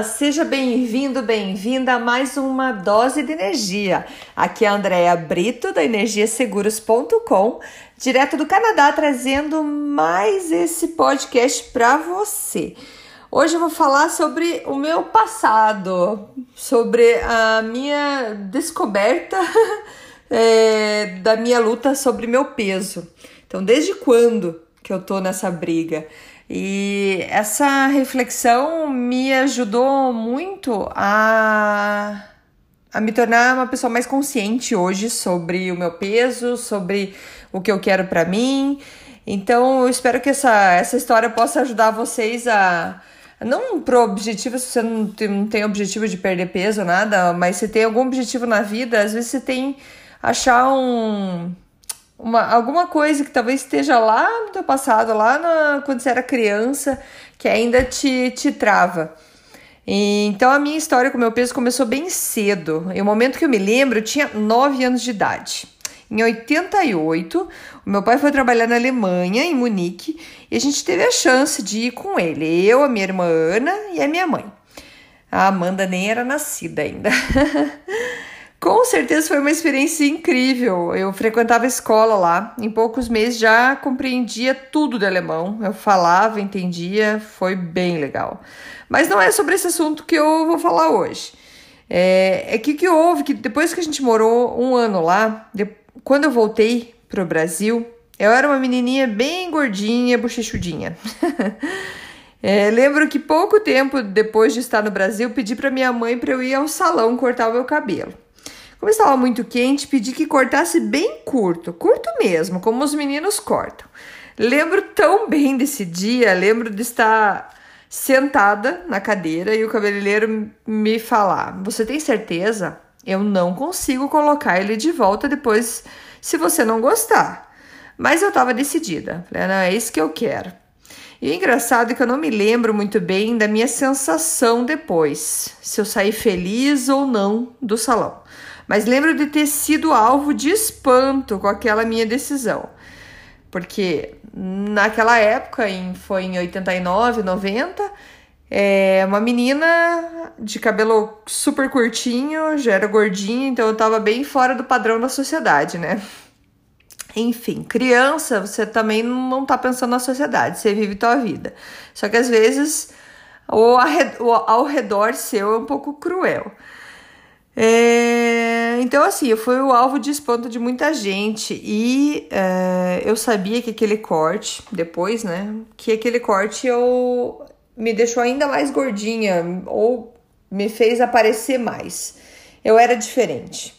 Olá, seja bem-vindo, bem-vinda a mais uma dose de energia. Aqui é a Andrea Brito da energiaseguros.com, direto do Canadá, trazendo mais esse podcast para você. Hoje eu vou falar sobre o meu passado, sobre a minha descoberta é, da minha luta sobre meu peso. Então, desde quando que eu tô nessa briga? E essa reflexão me ajudou muito a, a me tornar uma pessoa mais consciente hoje sobre o meu peso, sobre o que eu quero para mim. Então, eu espero que essa, essa história possa ajudar vocês a. Não pro objetivo, se você não tem, não tem objetivo de perder peso, nada, mas se tem algum objetivo na vida, às vezes você tem achar um uma, alguma coisa que talvez esteja lá no teu passado, lá na, quando você era criança, que ainda te, te trava. E, então a minha história com o meu peso começou bem cedo. E o momento que eu me lembro, eu tinha 9 anos de idade. Em 88, o meu pai foi trabalhar na Alemanha, em Munique, e a gente teve a chance de ir com ele, eu, a minha irmã Ana e a minha mãe. A Amanda nem era nascida ainda. Com certeza foi uma experiência incrível. Eu frequentava escola lá. Em poucos meses já compreendia tudo de alemão. Eu falava, entendia, foi bem legal. Mas não é sobre esse assunto que eu vou falar hoje. É, é que que houve que depois que a gente morou um ano lá, de, quando eu voltei para o Brasil, eu era uma menininha bem gordinha, bochechudinha. é, lembro que pouco tempo depois de estar no Brasil, pedi para minha mãe para eu ir ao salão cortar o meu cabelo. Como estava muito quente, pedi que cortasse bem curto, curto mesmo, como os meninos cortam. Lembro tão bem desse dia, lembro de estar sentada na cadeira e o cabeleireiro me falar: Você tem certeza? Eu não consigo colocar ele de volta depois se você não gostar. Mas eu estava decidida. Falei, não, é isso que eu quero. E é engraçado que eu não me lembro muito bem da minha sensação depois, se eu saí feliz ou não do salão mas lembro de ter sido alvo de espanto com aquela minha decisão. Porque naquela época, em, foi em 89, 90, é, uma menina de cabelo super curtinho, já era gordinha, então eu tava bem fora do padrão da sociedade, né? Enfim, criança, você também não tá pensando na sociedade, você vive tua vida. Só que às vezes o ao redor seu é um pouco cruel. É, então, assim, eu fui o alvo de espanto de muita gente e é, eu sabia que aquele corte, depois, né, que aquele corte eu me deixou ainda mais gordinha ou me fez aparecer mais. Eu era diferente.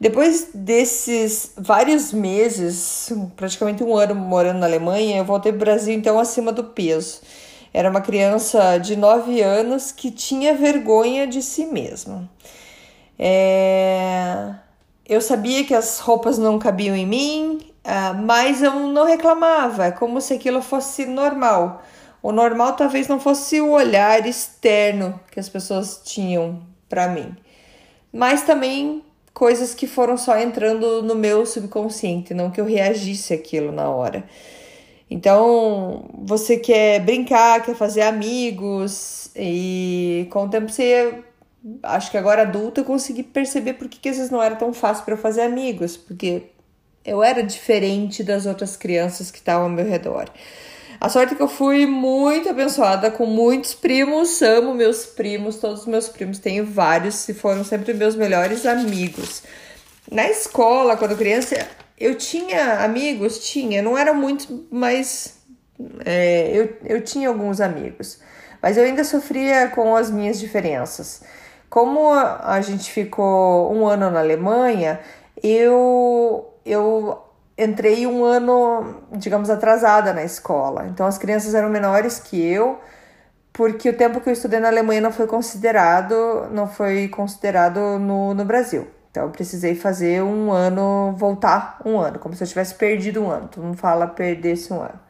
Depois desses vários meses, praticamente um ano morando na Alemanha, eu voltei para o Brasil então acima do peso. Era uma criança de 9 anos que tinha vergonha de si mesma. É... Eu sabia que as roupas não cabiam em mim, uh, mas eu não reclamava, é como se aquilo fosse normal. O normal talvez não fosse o olhar externo que as pessoas tinham para mim, mas também coisas que foram só entrando no meu subconsciente, não que eu reagisse aquilo na hora. Então, você quer brincar, quer fazer amigos, e com o tempo você acho que agora adulta eu consegui perceber por que, que às vezes não era tão fácil para eu fazer amigos, porque eu era diferente das outras crianças que estavam ao meu redor. A sorte é que eu fui muito abençoada com muitos primos, amo meus primos, todos os meus primos, tenho vários e foram sempre meus melhores amigos. Na escola, quando criança, eu tinha amigos, tinha, não eram muitos, mas é, eu, eu tinha alguns amigos. Mas eu ainda sofria com as minhas diferenças. Como a gente ficou um ano na Alemanha, eu, eu entrei um ano, digamos, atrasada na escola. Então as crianças eram menores que eu, porque o tempo que eu estudei na Alemanha não foi considerado, não foi considerado no, no Brasil. Então eu precisei fazer um ano, voltar um ano, como se eu tivesse perdido um ano. Todo mundo fala perder esse um ano.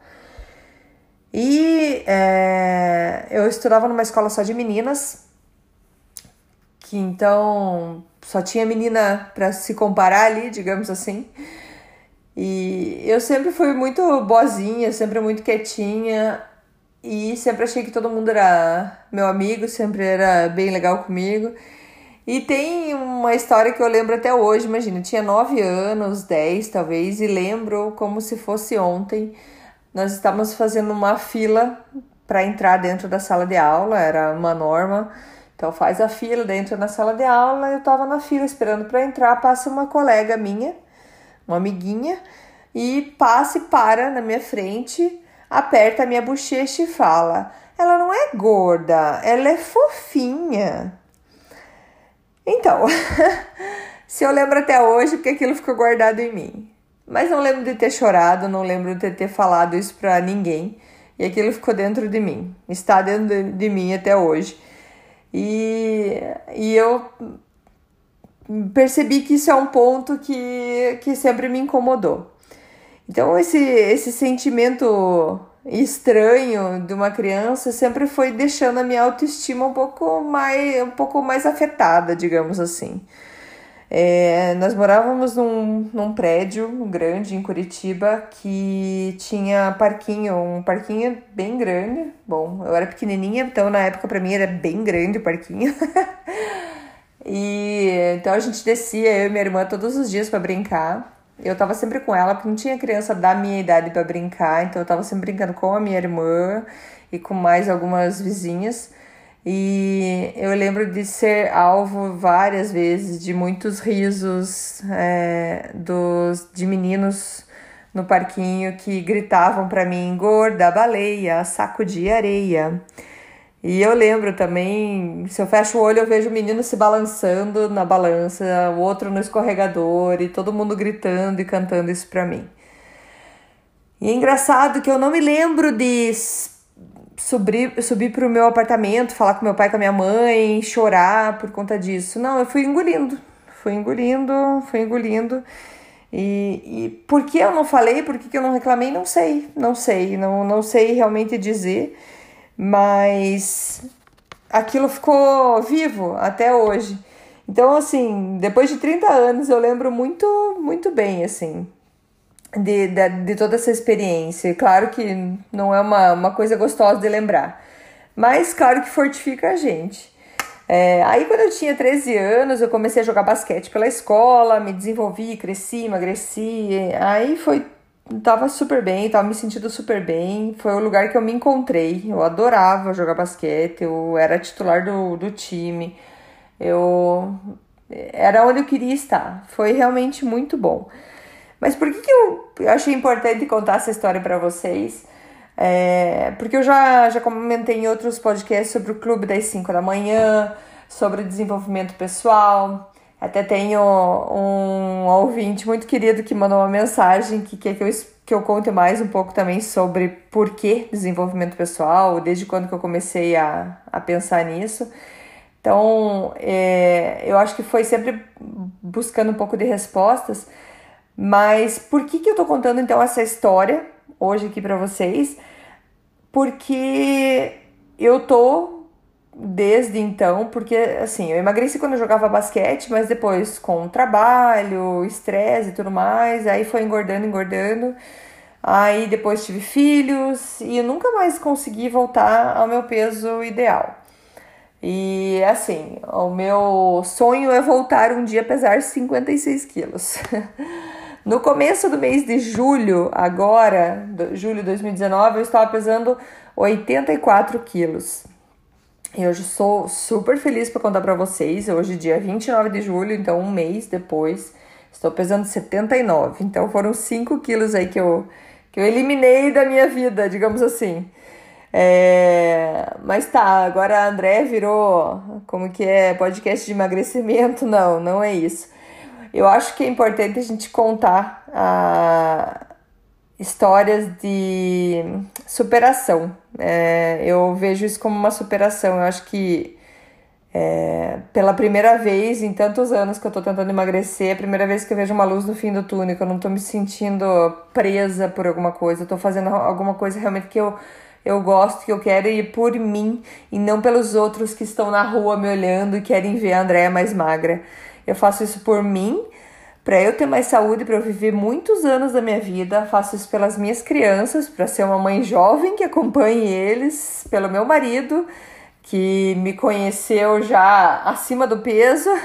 E é, eu estudava numa escola só de meninas, que então só tinha menina para se comparar ali, digamos assim. E eu sempre fui muito boazinha, sempre muito quietinha. e sempre achei que todo mundo era meu amigo, sempre era bem legal comigo. E tem uma história que eu lembro até hoje, imagina, tinha 9 anos, 10 talvez, e lembro como se fosse ontem. Nós estávamos fazendo uma fila para entrar dentro da sala de aula, era uma norma. Então faz a fila dentro da sala de aula, eu estava na fila esperando para entrar, passa uma colega minha, uma amiguinha, e passa e para na minha frente, aperta a minha bochecha e fala: "Ela não é gorda, ela é fofinha". Então, se eu lembro até hoje, porque aquilo ficou guardado em mim. Mas não lembro de ter chorado, não lembro de ter falado isso para ninguém. E aquilo ficou dentro de mim, está dentro de, de mim até hoje. E, e eu percebi que isso é um ponto que, que sempre me incomodou. Então, esse, esse sentimento estranho de uma criança sempre foi deixando a minha autoestima um pouco mais, um pouco mais afetada, digamos assim. É, nós morávamos num, num prédio grande em Curitiba que tinha parquinho, um parquinho bem grande. Bom, eu era pequenininha, então na época para mim era bem grande o parquinho. e então a gente descia, eu e minha irmã, todos os dias para brincar. Eu tava sempre com ela, porque não tinha criança da minha idade para brincar, então eu tava sempre brincando com a minha irmã e com mais algumas vizinhas. E eu lembro de ser alvo várias vezes de muitos risos é, dos, de meninos no parquinho que gritavam para mim: gorda, baleia, saco de areia. E eu lembro também, se eu fecho o olho, eu vejo o menino se balançando na balança, o outro no escorregador e todo mundo gritando e cantando isso pra mim. E é engraçado que eu não me lembro de subir, subir pro meu apartamento, falar com meu pai, com a minha mãe, chorar por conta disso. Não, eu fui engolindo, fui engolindo, fui engolindo. E, e por que eu não falei, por que, que eu não reclamei, não sei, não sei, não, não sei realmente dizer mas aquilo ficou vivo até hoje. Então, assim, depois de 30 anos, eu lembro muito, muito bem, assim, de, de, de toda essa experiência. Claro que não é uma, uma coisa gostosa de lembrar, mas claro que fortifica a gente. É, aí, quando eu tinha 13 anos, eu comecei a jogar basquete pela escola, me desenvolvi, cresci, emagreci. Aí foi tava super bem, tava me sentindo super bem. Foi o lugar que eu me encontrei. Eu adorava jogar basquete, eu era titular do, do time. Eu era onde eu queria estar. Foi realmente muito bom. Mas por que, que eu, achei importante contar essa história para vocês? É, porque eu já, já comentei em outros podcasts sobre o clube das 5 da manhã, sobre desenvolvimento pessoal. Até tenho um ouvinte muito querido que mandou uma mensagem que quer que eu, que eu conte mais um pouco também sobre por que desenvolvimento pessoal, desde quando que eu comecei a, a pensar nisso. Então, é, eu acho que foi sempre buscando um pouco de respostas, mas por que, que eu tô contando então essa história hoje aqui para vocês? Porque eu tô desde então, porque assim, eu emagreci quando eu jogava basquete, mas depois com o trabalho, estresse e tudo mais, aí foi engordando, engordando. Aí depois tive filhos e nunca mais consegui voltar ao meu peso ideal. E assim, o meu sonho é voltar um dia a pesar 56 quilos. No começo do mês de julho, agora, julho de 2019, eu estava pesando 84 quilos. E hoje sou super feliz para contar para vocês. Hoje, dia 29 de julho, então um mês depois, estou pesando 79. Então foram 5 quilos aí que eu, que eu eliminei da minha vida, digamos assim. É... Mas tá, agora a André virou como que é podcast de emagrecimento? Não, não é isso. Eu acho que é importante a gente contar a, histórias de superação. É, eu vejo isso como uma superação. Eu acho que é, pela primeira vez em tantos anos que eu tô tentando emagrecer, é a primeira vez que eu vejo uma luz no fim do túnel, que eu não tô me sentindo presa por alguma coisa, eu tô fazendo alguma coisa realmente que eu, eu gosto, que eu quero ir por mim e não pelos outros que estão na rua me olhando e querem ver a Andréia mais magra. Eu faço isso por mim para eu ter mais saúde, para eu viver muitos anos da minha vida. Faço isso pelas minhas crianças, para ser uma mãe jovem que acompanhe eles, pelo meu marido, que me conheceu já acima do peso.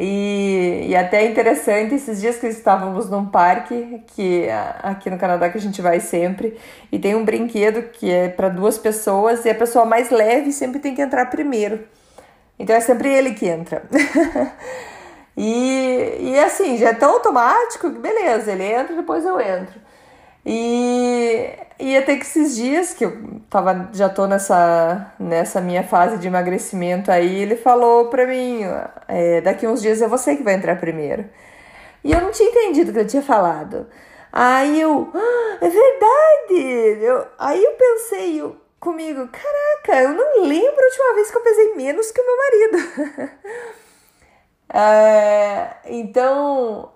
E, e até interessante esses dias que estávamos num parque que aqui no Canadá que a gente vai sempre e tem um brinquedo que é para duas pessoas e a pessoa mais leve sempre tem que entrar primeiro. Então é sempre ele que entra. e, e assim, já é tão automático que beleza, ele entra depois eu entro. E, e até que esses dias que eu tava, já tô nessa, nessa minha fase de emagrecimento aí, ele falou pra mim, é, daqui uns dias é você que vai entrar primeiro. E eu não tinha entendido o que ele tinha falado. Aí eu, ah, é verdade! Eu, aí eu pensei eu, comigo, caraca, eu não lembro a última vez que eu pesei menos que o meu marido. é, então,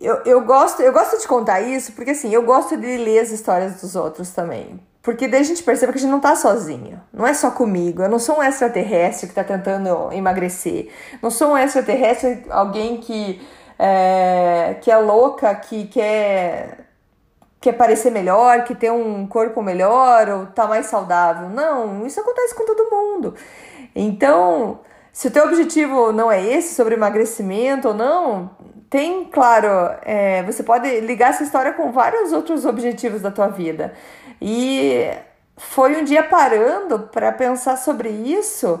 eu, eu, gosto, eu gosto de contar isso porque assim, eu gosto de ler as histórias dos outros também. Porque daí a gente percebe que a gente não tá sozinho. Não é só comigo. Eu não sou um extraterrestre que tá tentando emagrecer. Não sou um extraterrestre, alguém que é, que é louca, que quer, quer parecer melhor, que tem um corpo melhor ou tá mais saudável. Não, isso acontece com todo mundo. Então, se o teu objetivo não é esse, sobre emagrecimento ou não, tem, claro, é, você pode ligar essa história com vários outros objetivos da tua vida. E foi um dia parando para pensar sobre isso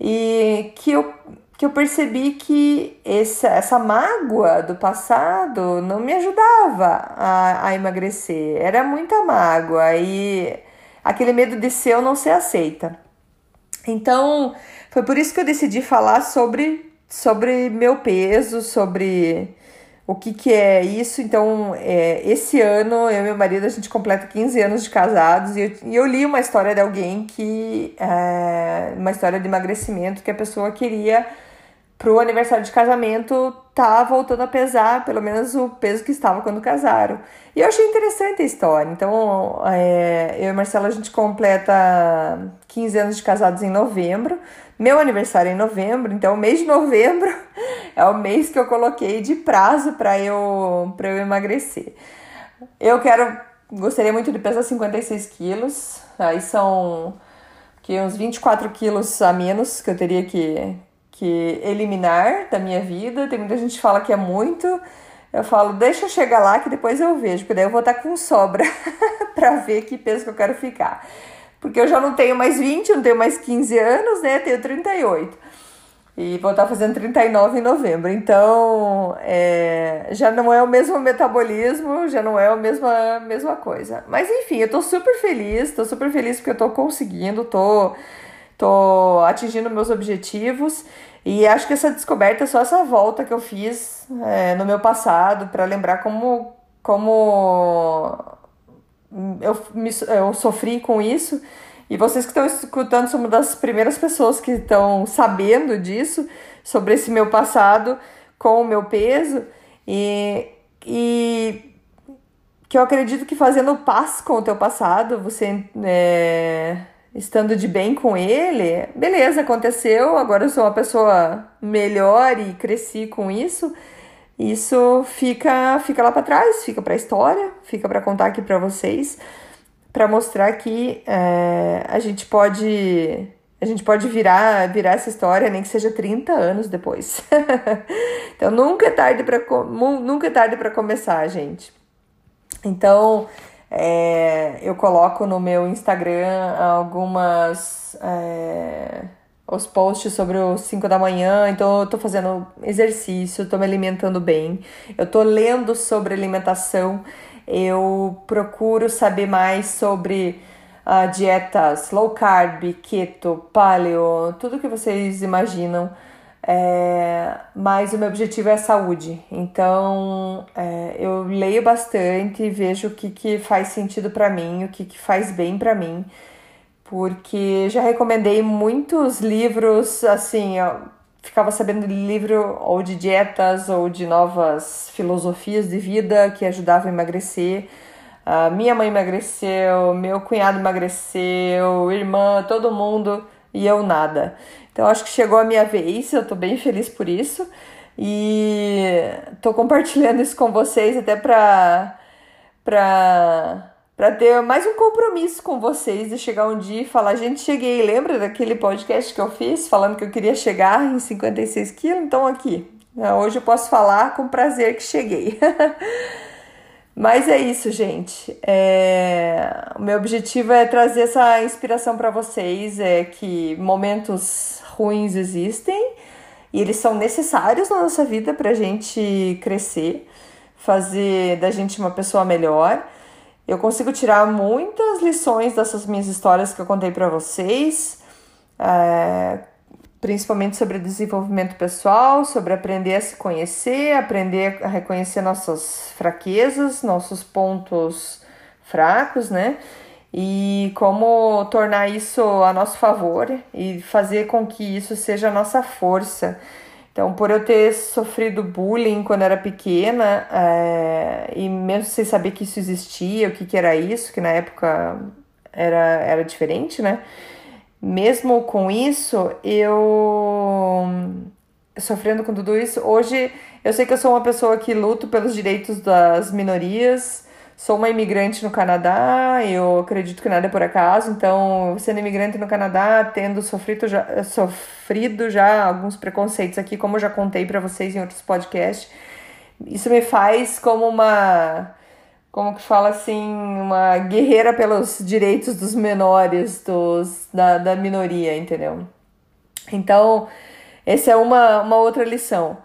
e que eu, que eu percebi que essa, essa mágoa do passado não me ajudava a, a emagrecer. Era muita mágoa e aquele medo de ser ou não ser aceita. Então, foi por isso que eu decidi falar sobre sobre meu peso, sobre o que, que é isso. Então, é, esse ano, eu e meu marido, a gente completa 15 anos de casados e eu, e eu li uma história de alguém que. É, uma história de emagrecimento que a pessoa queria pro aniversário de casamento tá voltando a pesar pelo menos o peso que estava quando casaram. E eu achei interessante a história. Então, é, eu e Marcela a gente completa 15 anos de casados em novembro. Meu aniversário é em novembro, então o mês de novembro é o mês que eu coloquei de prazo para eu, pra eu emagrecer. Eu quero, gostaria muito de pesar 56 quilos, aí são que uns 24 quilos a menos que eu teria que, que eliminar da minha vida. Tem muita gente que fala que é muito. Eu falo, deixa eu chegar lá que depois eu vejo, porque daí eu vou estar com sobra para ver que peso que eu quero ficar porque eu já não tenho mais 20, não tenho mais 15 anos, né? Tenho 38. E vou estar fazendo 39 em novembro. Então, é, já não é o mesmo metabolismo, já não é a mesma, mesma coisa. Mas enfim, eu tô super feliz, tô super feliz porque eu tô conseguindo, tô, tô atingindo meus objetivos. E acho que essa descoberta, só essa volta que eu fiz é, no meu passado, para lembrar como, como eu, me, eu sofri com isso. E vocês que estão escutando são uma das primeiras pessoas que estão sabendo disso, sobre esse meu passado com o meu peso. E, e que eu acredito que fazendo paz com o teu passado, você é, estando de bem com ele, beleza, aconteceu, agora eu sou uma pessoa melhor e cresci com isso isso fica fica lá para trás, fica para a história, fica para contar aqui para vocês, para mostrar que é, a gente pode a gente pode virar virar essa história nem que seja 30 anos depois. então nunca é tarde para nunca é tarde para começar, gente. Então é, eu coloco no meu Instagram algumas é, os posts sobre os 5 da manhã, então eu tô fazendo exercício, tô me alimentando bem, eu tô lendo sobre alimentação, eu procuro saber mais sobre uh, dietas low carb, keto, paleo, tudo que vocês imaginam. É, mas o meu objetivo é a saúde. Então é, eu leio bastante, vejo o que, que faz sentido para mim, o que, que faz bem para mim porque já recomendei muitos livros, assim, eu ficava sabendo de livro ou de dietas ou de novas filosofias de vida que ajudavam a emagrecer. Uh, minha mãe emagreceu, meu cunhado emagreceu, irmã, todo mundo e eu nada. Então acho que chegou a minha vez, eu tô bem feliz por isso. E tô compartilhando isso com vocês até para para para ter mais um compromisso com vocês de chegar um dia e falar, gente, cheguei. Lembra daquele podcast que eu fiz falando que eu queria chegar em 56 quilos? Então aqui, né, hoje eu posso falar com prazer que cheguei. Mas é isso, gente. É... O meu objetivo é trazer essa inspiração para vocês, é que momentos ruins existem e eles são necessários na nossa vida para a gente crescer, fazer da gente uma pessoa melhor. Eu consigo tirar muitas lições dessas minhas histórias que eu contei para vocês, é, principalmente sobre desenvolvimento pessoal, sobre aprender a se conhecer, aprender a reconhecer nossas fraquezas, nossos pontos fracos, né? E como tornar isso a nosso favor e fazer com que isso seja a nossa força. Então, por eu ter sofrido bullying quando era pequena, é, e mesmo sem saber que isso existia, o que, que era isso, que na época era, era diferente, né? Mesmo com isso, eu sofrendo com tudo isso, hoje eu sei que eu sou uma pessoa que luto pelos direitos das minorias, Sou uma imigrante no Canadá, eu acredito que nada é por acaso, então, sendo imigrante no Canadá, tendo sofrido já, sofrido já alguns preconceitos aqui, como eu já contei para vocês em outros podcasts, isso me faz como uma, como que fala assim, uma guerreira pelos direitos dos menores, dos, da, da minoria, entendeu? Então, essa é uma, uma outra lição.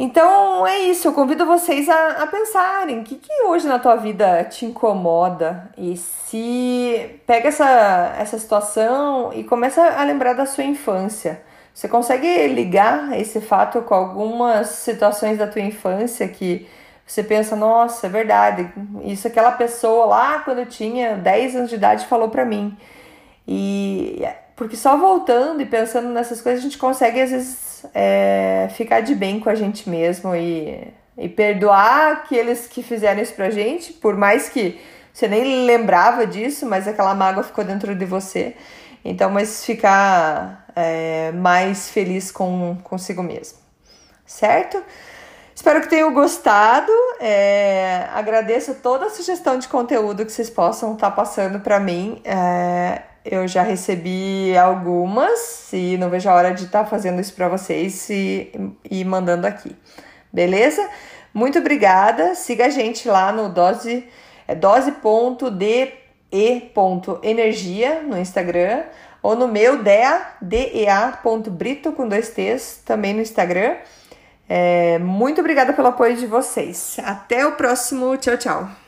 Então é isso, eu convido vocês a, a pensarem o que, que hoje na tua vida te incomoda e se pega essa, essa situação e começa a lembrar da sua infância. Você consegue ligar esse fato com algumas situações da tua infância que você pensa, nossa, é verdade, isso aquela pessoa lá quando eu tinha 10 anos de idade falou para mim. E porque só voltando e pensando nessas coisas a gente consegue às vezes é, ficar de bem com a gente mesmo e, e perdoar aqueles que fizeram isso pra gente, por mais que você nem lembrava disso, mas aquela mágoa ficou dentro de você. Então, mas ficar é, mais feliz com consigo mesmo, certo? Espero que tenham gostado. É, agradeço toda a sugestão de conteúdo que vocês possam estar tá passando para mim. É, eu já recebi algumas e não vejo a hora de estar tá fazendo isso para vocês e, e mandando aqui. Beleza? Muito obrigada. Siga a gente lá no dose é dose.de.energia no Instagram ou no meu dea, dea.brito com dois T's também no Instagram. É, muito obrigada pelo apoio de vocês. Até o próximo. Tchau, tchau.